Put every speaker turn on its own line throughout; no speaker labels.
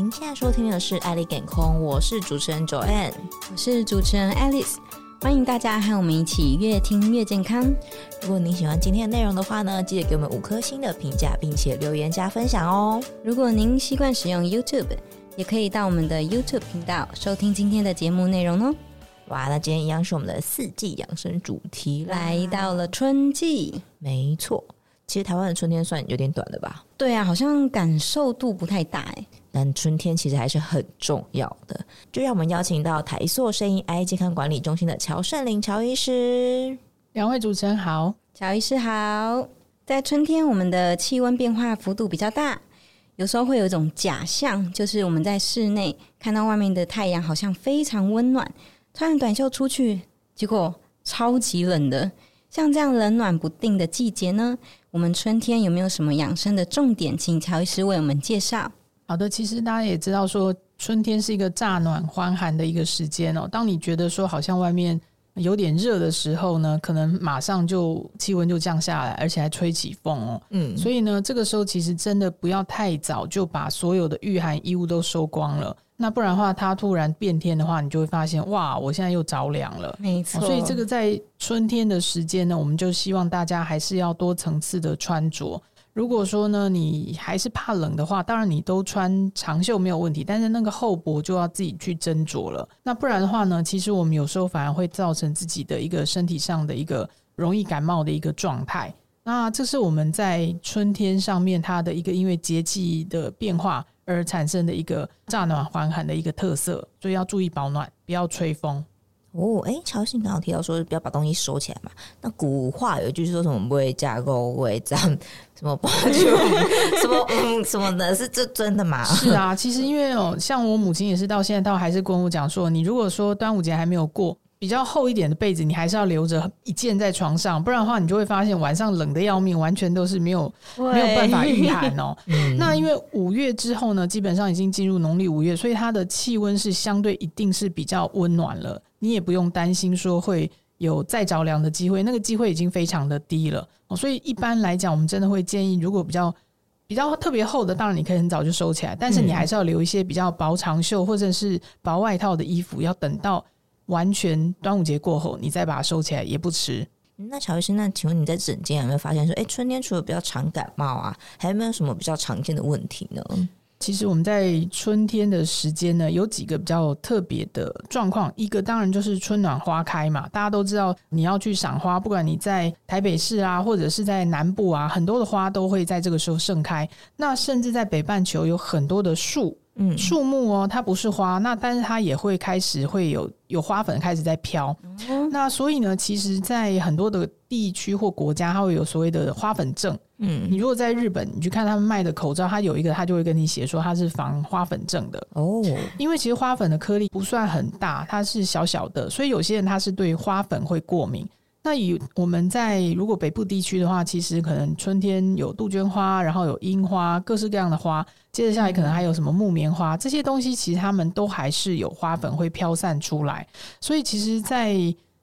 您现在收听的是《爱丽健空》，我是主持人 Joanne，
我是主持人 Alice，欢迎大家和我们一起越听越健康。
如果您喜欢今天的内容的话呢，记得给我们五颗星的评价，并且留言加分享哦。
如果您习惯使用 YouTube，也可以到我们的 YouTube 频道收听今天的节目内容哦。
哇，那今天一样是我们的四季养生主题，
来到了春季，
没错。其实台湾的春天算有点短了吧？
对啊，好像感受度不太大哎。
但春天其实还是很重要的。就让我们邀请到台塑声音 AI 健康管理中心的乔圣林乔医师。
两位主持人好，
乔医师好。在春天，我们的气温变化幅度比较大，有时候会有一种假象，就是我们在室内看到外面的太阳好像非常温暖，穿着短袖出去，结果超级冷的。像这样冷暖不定的季节呢，我们春天有没有什么养生的重点？请乔医师为我们介绍。
好的，其实大家也知道说，春天是一个乍暖还寒的一个时间哦。当你觉得说好像外面有点热的时候呢，可能马上就气温就降下来，而且还吹起风哦。嗯，所以呢，这个时候其实真的不要太早就把所有的御寒衣物都收光了。那不然的话，它突然变天的话，你就会发现哇，我现在又着凉了。
没错，
所以这个在春天的时间呢，我们就希望大家还是要多层次的穿着。如果说呢，你还是怕冷的话，当然你都穿长袖没有问题，但是那个厚薄就要自己去斟酌了。那不然的话呢，其实我们有时候反而会造成自己的一个身体上的一个容易感冒的一个状态。那这是我们在春天上面它的一个因为节气的变化。而产生的一个乍暖还寒的一个特色，所以要注意保暖，不要吹风
哦。哎，乔信刚刚提到说不要把东西收起来嘛。那古话有一句说什么不会架构，不会这样，什么不就 什么嗯什么的，是这真的吗？
是啊，其实因为哦，像我母亲也是到现在到还是跟我讲说，你如果说端午节还没有过。比较厚一点的被子，你还是要留着一件在床上，不然的话，你就会发现晚上冷的要命，完全都是没有没有办法御寒哦。那因为五月之后呢，基本上已经进入农历五月，所以它的气温是相对一定是比较温暖了，你也不用担心说会有再着凉的机会，那个机会已经非常的低了。所以一般来讲，我们真的会建议，如果比较比较特别厚的，当然你可以很早就收起来，但是你还是要留一些比较薄长袖或者是薄外套的衣服，要等到。完全端午节过后，你再把它收起来也不迟。
那乔医生，那请问你在诊间有没有发现说，哎，春天除了比较常感冒啊，还有没有什么比较常见的问题呢？
其实我们在春天的时间呢，有几个比较特别的状况。一个当然就是春暖花开嘛，大家都知道你要去赏花，不管你在台北市啊，或者是在南部啊，很多的花都会在这个时候盛开。那甚至在北半球有很多的树。嗯，树木哦，它不是花，那但是它也会开始会有有花粉开始在飘。嗯、那所以呢，其实，在很多的地区或国家，它会有所谓的花粉症。嗯，你如果在日本，你去看他们卖的口罩，它有一个，它就会跟你写说它是防花粉症的。哦，因为其实花粉的颗粒不算很大，它是小小的，所以有些人他是对花粉会过敏。那以我们在如果北部地区的话，其实可能春天有杜鹃花，然后有樱花，各式各样的花。接着下来可能还有什么木棉花，这些东西其实它们都还是有花粉会飘散出来。所以其实，在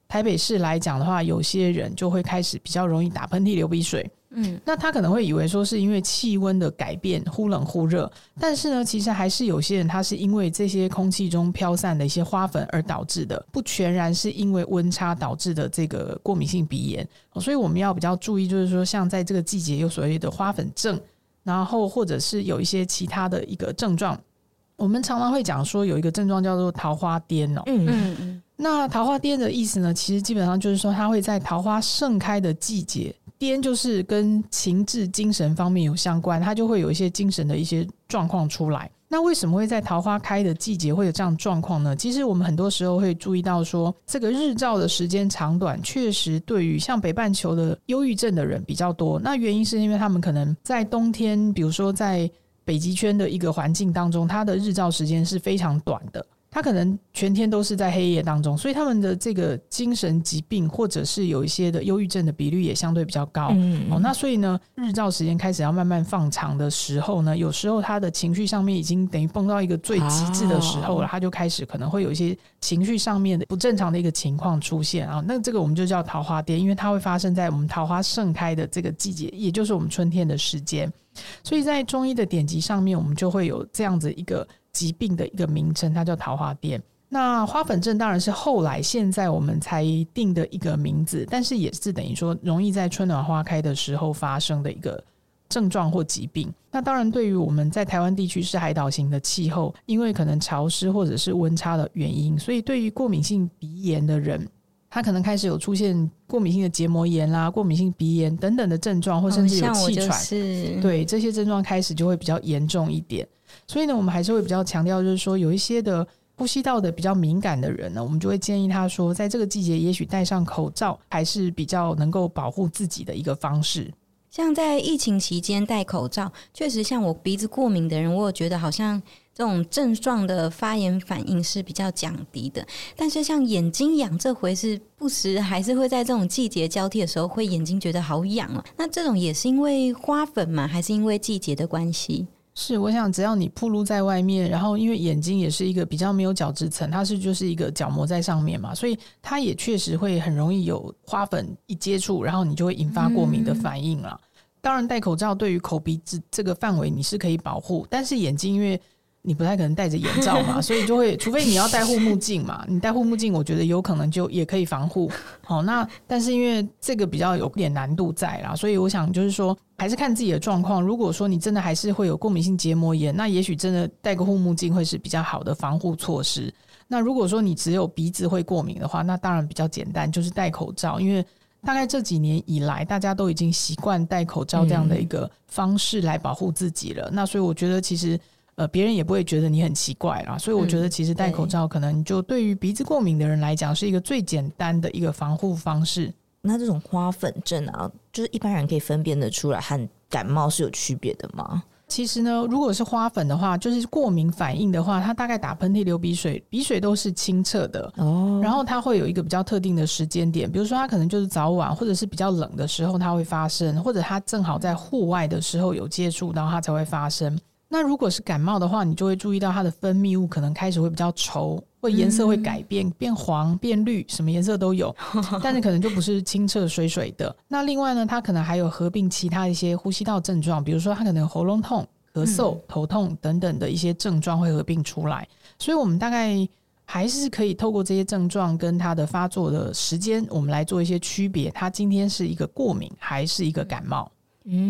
台北市来讲的话，有些人就会开始比较容易打喷嚏、流鼻水。嗯，那他可能会以为说是因为气温的改变，忽冷忽热，但是呢，其实还是有些人他是因为这些空气中飘散的一些花粉而导致的，不全然是因为温差导致的这个过敏性鼻炎。所以我们要比较注意，就是说像在这个季节有所谓的花粉症，然后或者是有一些其他的一个症状，我们常常会讲说有一个症状叫做桃花癫哦。嗯嗯嗯。那桃花癫的意思呢，其实基本上就是说它会在桃花盛开的季节。癫就是跟情志、精神方面有相关，它就会有一些精神的一些状况出来。那为什么会在桃花开的季节会有这样状况呢？其实我们很多时候会注意到说，这个日照的时间长短，确实对于像北半球的忧郁症的人比较多。那原因是因为他们可能在冬天，比如说在北极圈的一个环境当中，它的日照时间是非常短的。他可能全天都是在黑夜当中，所以他们的这个精神疾病或者是有一些的忧郁症的比率也相对比较高。嗯，哦，那所以呢，日照时间开始要慢慢放长的时候呢，有时候他的情绪上面已经等于蹦到一个最极致的时候了，他就开始可能会有一些情绪上面的不正常的一个情况出现啊。那这个我们就叫桃花癫，因为它会发生在我们桃花盛开的这个季节，也就是我们春天的时间。所以在中医的典籍上面，我们就会有这样子一个。疾病的一个名称，它叫桃花癫。那花粉症当然是后来现在我们才定的一个名字，但是也是等于说容易在春暖花开的时候发生的一个症状或疾病。那当然，对于我们在台湾地区是海岛型的气候，因为可能潮湿或者是温差的原因，所以对于过敏性鼻炎的人，他可能开始有出现过敏性的结膜炎啦、过敏性鼻炎等等的症状，或甚至有气喘。
是
对这些症状开始就会比较严重一点。所以呢，我们还是会比较强调，就是说有一些的。呼吸道的比较敏感的人呢，我们就会建议他说，在这个季节，也许戴上口罩还是比较能够保护自己的一个方式。
像在疫情期间戴口罩，确实像我鼻子过敏的人，我有觉得好像这种症状的发炎反应是比较降低的。但是像眼睛痒这回是不时还是会在这种季节交替的时候，会眼睛觉得好痒哦。那这种也是因为花粉吗？还是因为季节的关系？
是，我想只要你暴露在外面，然后因为眼睛也是一个比较没有角质层，它是就是一个角膜在上面嘛，所以它也确实会很容易有花粉一接触，然后你就会引发过敏的反应了。嗯、当然，戴口罩对于口鼻子这个范围你是可以保护，但是眼睛因为。你不太可能戴着眼罩嘛，所以就会，除非你要戴护目镜嘛。你戴护目镜，我觉得有可能就也可以防护。好，那但是因为这个比较有点难度在啦，所以我想就是说，还是看自己的状况。如果说你真的还是会有过敏性结膜炎，那也许真的戴个护目镜会是比较好的防护措施。那如果说你只有鼻子会过敏的话，那当然比较简单，就是戴口罩。因为大概这几年以来，大家都已经习惯戴口罩这样的一个方式来保护自己了。嗯、那所以我觉得其实。呃，别人也不会觉得你很奇怪啦，所以我觉得其实戴口罩可能就对于鼻子过敏的人来讲是一个最简单的一个防护方式。
那这种花粉症啊，就是一般人可以分辨得出来和感冒是有区别的吗？
其实呢，如果是花粉的话，就是过敏反应的话，它大概打喷嚏、流鼻水，鼻水都是清澈的哦。然后它会有一个比较特定的时间点，比如说它可能就是早晚或者是比较冷的时候它会发生，或者它正好在户外的时候有接触，然后它才会发生。那如果是感冒的话，你就会注意到它的分泌物可能开始会比较稠，或颜色会改变，嗯、变黄、变绿，什么颜色都有，但是可能就不是清澈水水的。那另外呢，它可能还有合并其他一些呼吸道症状，比如说它可能喉咙痛、咳嗽、嗯、头痛等等的一些症状会合并出来。所以我们大概还是可以透过这些症状跟它的发作的时间，我们来做一些区别。它今天是一个过敏还是一个感冒？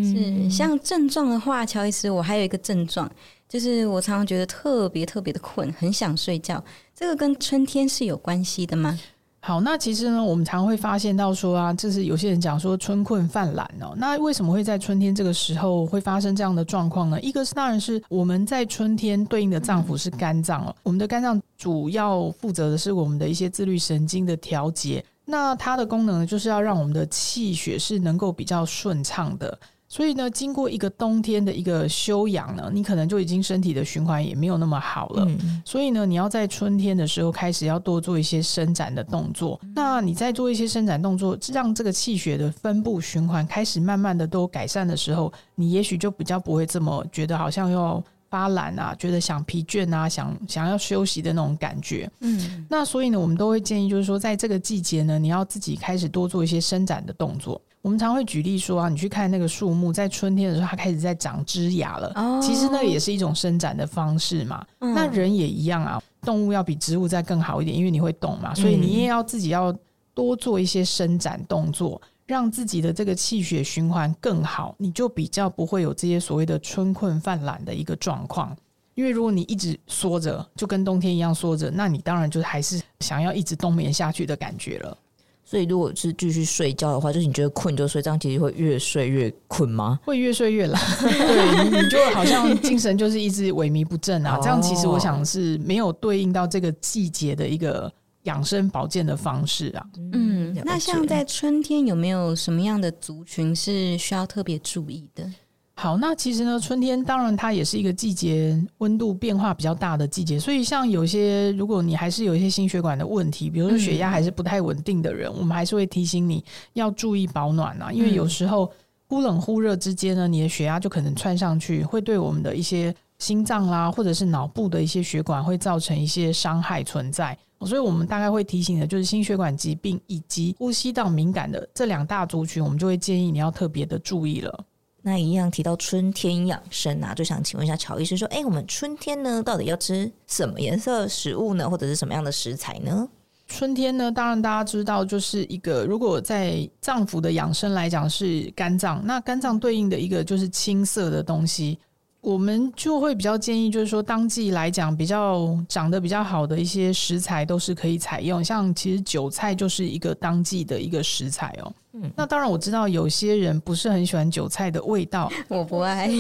是像症状的话，乔伊斯，我还有一个症状，就是我常常觉得特别特别的困，很想睡觉。这个跟春天是有关系的吗？
好，那其实呢，我们常会发现到说啊，就是有些人讲说春困犯懒哦。那为什么会在春天这个时候会发生这样的状况呢？一个是当然是我们在春天对应的脏腑是肝脏哦，我们的肝脏主要负责的是我们的一些自律神经的调节。那它的功能就是要让我们的气血是能够比较顺畅的，所以呢，经过一个冬天的一个休养呢，你可能就已经身体的循环也没有那么好了。嗯、所以呢，你要在春天的时候开始要多做一些伸展的动作。那你在做一些伸展动作，让这个气血的分布循环开始慢慢的都改善的时候，你也许就比较不会这么觉得好像要。发懒啊，觉得想疲倦啊，想想要休息的那种感觉。嗯，那所以呢，我们都会建议，就是说，在这个季节呢，你要自己开始多做一些伸展的动作。我们常会举例说啊，你去看那个树木，在春天的时候，它开始在长枝芽了。哦，其实那也是一种伸展的方式嘛。嗯，那人也一样啊，动物要比植物再更好一点，因为你会动嘛，所以你也要自己要多做一些伸展动作。让自己的这个气血循环更好，你就比较不会有这些所谓的春困犯懒的一个状况。因为如果你一直缩着，就跟冬天一样缩着，那你当然就还是想要一直冬眠下去的感觉了。
所以，如果是继续睡觉的话，就是你觉得困就睡，这样其实会越睡越困吗？
会越睡越懒，对，你就好像精神就是一直萎靡不振啊。这样其实我想是没有对应到这个季节的一个。养生保健的方式啊，
嗯，那像在春天有没有什么样的族群是需要特别注意的？
好，那其实呢，春天当然它也是一个季节温度变化比较大的季节，所以像有些如果你还是有一些心血管的问题，比如说血压还是不太稳定的人，嗯、我们还是会提醒你要注意保暖啊，因为有时候忽冷忽热之间呢，你的血压就可能窜上去，会对我们的一些心脏啦，或者是脑部的一些血管会造成一些伤害存在。所以，我们大概会提醒的，就是心血管疾病以及呼吸道敏感的这两大族群，我们就会建议你要特别的注意了。
那一样提到春天养生啊，就想请问一下乔医生说，哎，我们春天呢，到底要吃什么颜色食物呢，或者是什么样的食材呢？
春天呢，当然大家知道，就是一个如果在脏腑的养生来讲是肝脏，那肝脏对应的一个就是青色的东西。我们就会比较建议，就是说当季来讲，比较长得比较好的一些食材都是可以采用。像其实韭菜就是一个当季的一个食材哦。嗯，那当然我知道有些人不是很喜欢韭菜的味道，
我不爱。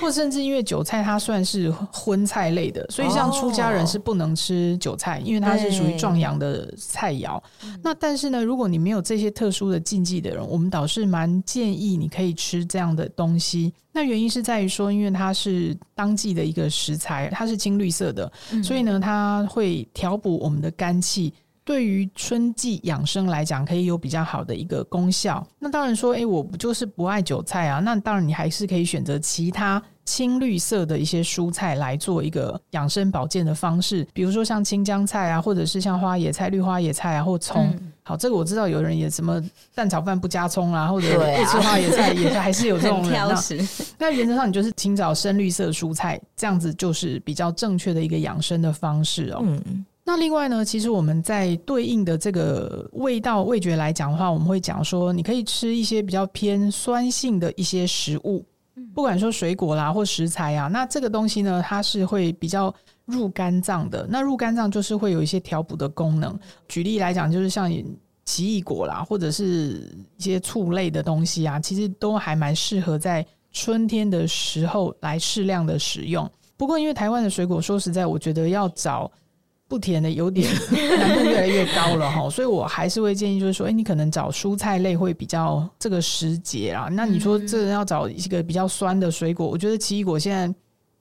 或甚至因为韭菜它算是荤菜类的，所以像出家人是不能吃韭菜，因为它是属于壮阳的菜肴。那但是呢，如果你没有这些特殊的禁忌的人，我们倒是蛮建议你可以吃这样的东西。那原因是在于说，因为它是当季的一个食材，它是青绿色的，所以呢，它会调补我们的肝气。对于春季养生来讲，可以有比较好的一个功效。那当然说，哎，我不就是不爱韭菜啊？那当然，你还是可以选择其他青绿色的一些蔬菜来做一个养生保健的方式，比如说像青江菜啊，或者是像花野菜、绿花野菜啊，或葱。嗯、好，这个我知道有人也什么蛋炒饭不加葱啊，或者不吃花野菜，也还是有这种人。挑食。那原则上，你就是请找深绿色蔬菜，这样子就是比较正确的一个养生的方式哦。嗯。那另外呢，其实我们在对应的这个味道味觉来讲的话，我们会讲说，你可以吃一些比较偏酸性的一些食物，不管说水果啦或食材啊，那这个东西呢，它是会比较入肝脏的。那入肝脏就是会有一些调补的功能。举例来讲，就是像奇异果啦，或者是一些醋类的东西啊，其实都还蛮适合在春天的时候来适量的食用。不过，因为台湾的水果，说实在，我觉得要找。不甜的有点 难度越来越高了哈，所以我还是会建议，就是说，哎，你可能找蔬菜类会比较这个时节啊。那你说这要找一个比较酸的水果，我觉得奇异果现在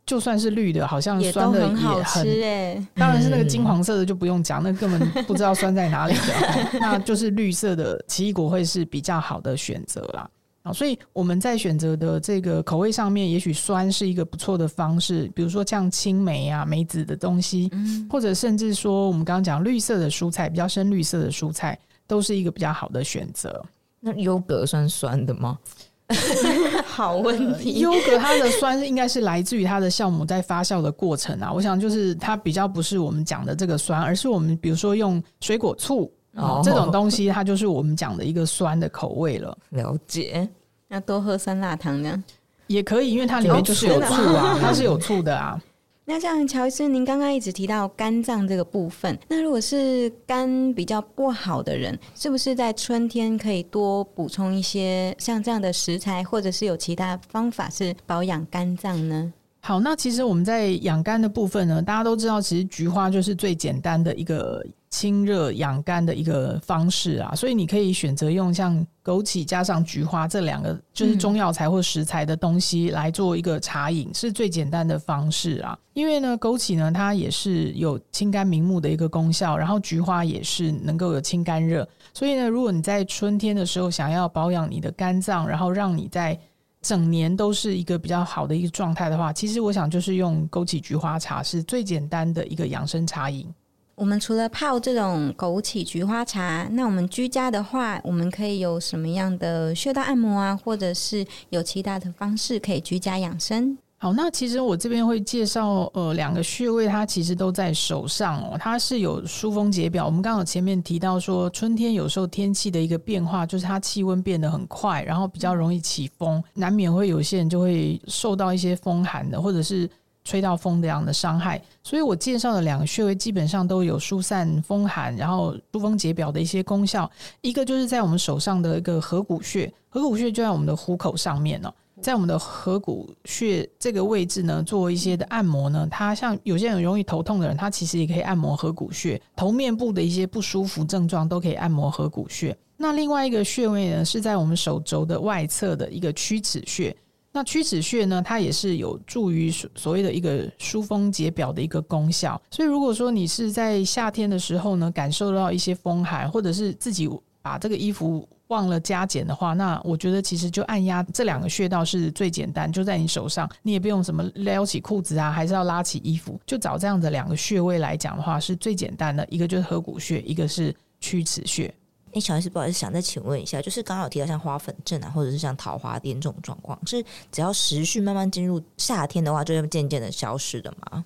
就算是绿的，好像酸的也很，也很好吃哎。当然是那个金黄色的就不用讲，那根本不知道酸在哪里的。那就是绿色的奇异果会是比较好的选择啦。啊，所以我们在选择的这个口味上面，也许酸是一个不错的方式，比如说像青梅啊、梅子的东西，嗯，或者甚至说我们刚刚讲绿色的蔬菜，比较深绿色的蔬菜，都是一个比较好的选择。
那优格算酸的吗？
好问题，
优格它的酸应该是来自于它的酵母在发酵的过程啊。我想就是它比较不是我们讲的这个酸，而是我们比如说用水果醋。哦，这种 东西它就是我们讲的一个酸的口味了。
了解，
那多喝酸辣汤呢？
也可以，因为它里面就是有醋啊，它是有醋的啊。
那这样，乔医生，您刚刚一直提到肝脏这个部分，那如果是肝比较不好的人，是不是在春天可以多补充一些像这样的食材，或者是有其他方法是保养肝脏呢？
好，那其实我们在养肝的部分呢，大家都知道，其实菊花就是最简单的一个。清热养肝的一个方式啊，所以你可以选择用像枸杞加上菊花这两个就是中药材或食材的东西来做一个茶饮，嗯、是最简单的方式啊。因为呢，枸杞呢它也是有清肝明目的一个功效，然后菊花也是能够有清肝热，所以呢，如果你在春天的时候想要保养你的肝脏，然后让你在整年都是一个比较好的一个状态的话，其实我想就是用枸杞菊花茶是最简单的一个养生茶饮。
我们除了泡这种枸杞菊花茶，那我们居家的话，我们可以有什么样的穴道按摩啊，或者是有其他的方式可以居家养生？
好，那其实我这边会介绍呃两个穴位，它其实都在手上哦，它是有疏风解表。我们刚好前面提到说，春天有时候天气的一个变化，就是它气温变得很快，然后比较容易起风，难免会有些人就会受到一些风寒的，或者是。吹到风这样的伤害，所以我介绍的两个穴位基本上都有疏散风寒，然后疏风解表的一些功效。一个就是在我们手上的一个合谷穴，合谷穴就在我们的虎口上面哦，在我们的合谷穴这个位置呢，做一些的按摩呢，它像有些人容易头痛的人，他其实也可以按摩合谷穴，头面部的一些不舒服症状都可以按摩合谷穴。那另外一个穴位呢，是在我们手肘的外侧的一个曲池穴。那曲池穴呢，它也是有助于所所谓的一个疏风解表的一个功效。所以，如果说你是在夏天的时候呢，感受到一些风寒，或者是自己把这个衣服忘了加减的话，那我觉得其实就按压这两个穴道是最简单，就在你手上，你也不用什么撩起裤子啊，还是要拉起衣服，就找这样的两个穴位来讲的话，是最简单的。一个就是合谷穴，一个是曲池穴。
哎，小 S，不好意思，想再请问一下，就是刚刚有提到像花粉症啊，或者是像桃花癫这种状况，是只要时序慢慢进入夏天的话，就会渐渐的消失的吗？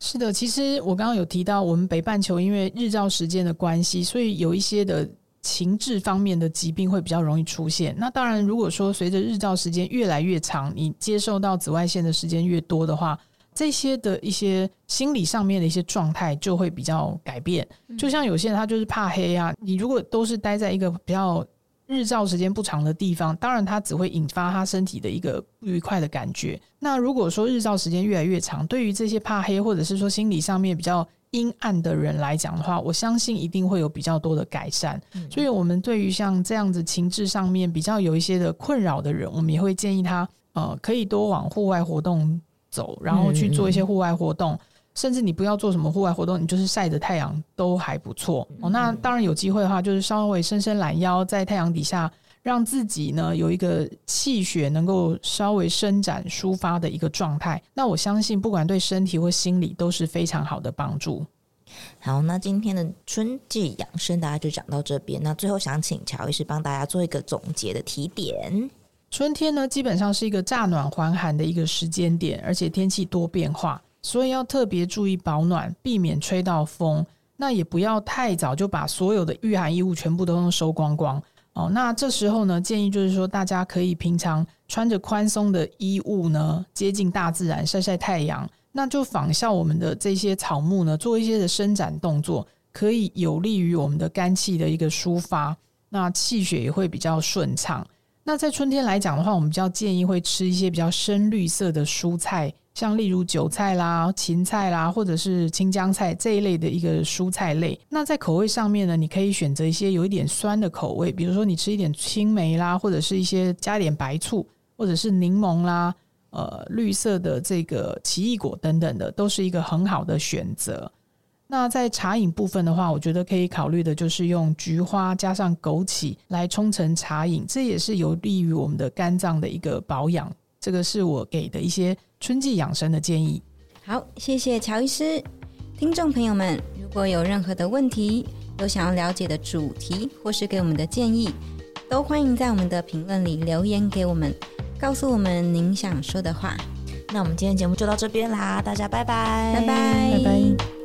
是的，其实我刚刚有提到，我们北半球因为日照时间的关系，所以有一些的情志方面的疾病会比较容易出现。那当然，如果说随着日照时间越来越长，你接受到紫外线的时间越多的话，这些的一些心理上面的一些状态就会比较改变，就像有些人他就是怕黑啊，你如果都是待在一个比较日照时间不长的地方，当然他只会引发他身体的一个不愉快的感觉。那如果说日照时间越来越长，对于这些怕黑或者是说心理上面比较阴暗的人来讲的话，我相信一定会有比较多的改善。所以，我们对于像这样子情志上面比较有一些的困扰的人，我们也会建议他呃，可以多往户外活动。走，然后去做一些户外活动，甚至你不要做什么户外活动，你就是晒着太阳都还不错哦。那当然有机会的话，就是稍微伸伸懒腰，在太阳底下，让自己呢有一个气血能够稍微伸展抒发的一个状态。那我相信，不管对身体或心理都是非常好的帮助。
好，那今天的春季养生大家就讲到这边。那最后想请乔医师帮大家做一个总结的提点。
春天呢，基本上是一个乍暖还寒的一个时间点，而且天气多变化，所以要特别注意保暖，避免吹到风。那也不要太早就把所有的御寒衣物全部都收光光哦。那这时候呢，建议就是说，大家可以平常穿着宽松的衣物呢，接近大自然晒晒太阳，那就仿效我们的这些草木呢，做一些的伸展动作，可以有利于我们的肝气的一个抒发，那气血也会比较顺畅。那在春天来讲的话，我们比较建议会吃一些比较深绿色的蔬菜，像例如韭菜啦、芹菜啦，或者是青江菜这一类的一个蔬菜类。那在口味上面呢，你可以选择一些有一点酸的口味，比如说你吃一点青梅啦，或者是一些加点白醋，或者是柠檬啦，呃，绿色的这个奇异果等等的，都是一个很好的选择。那在茶饮部分的话，我觉得可以考虑的就是用菊花加上枸杞来冲成茶饮，这也是有利于我们的肝脏的一个保养。这个是我给的一些春季养生的建议。
好，谢谢乔医师。听众朋友们，如果有任何的问题，有想要了解的主题，或是给我们的建议，都欢迎在我们的评论里留言给我们，告诉我们您想说的话。
那我们今天节目就到这边啦，大家拜拜，
拜拜，拜拜。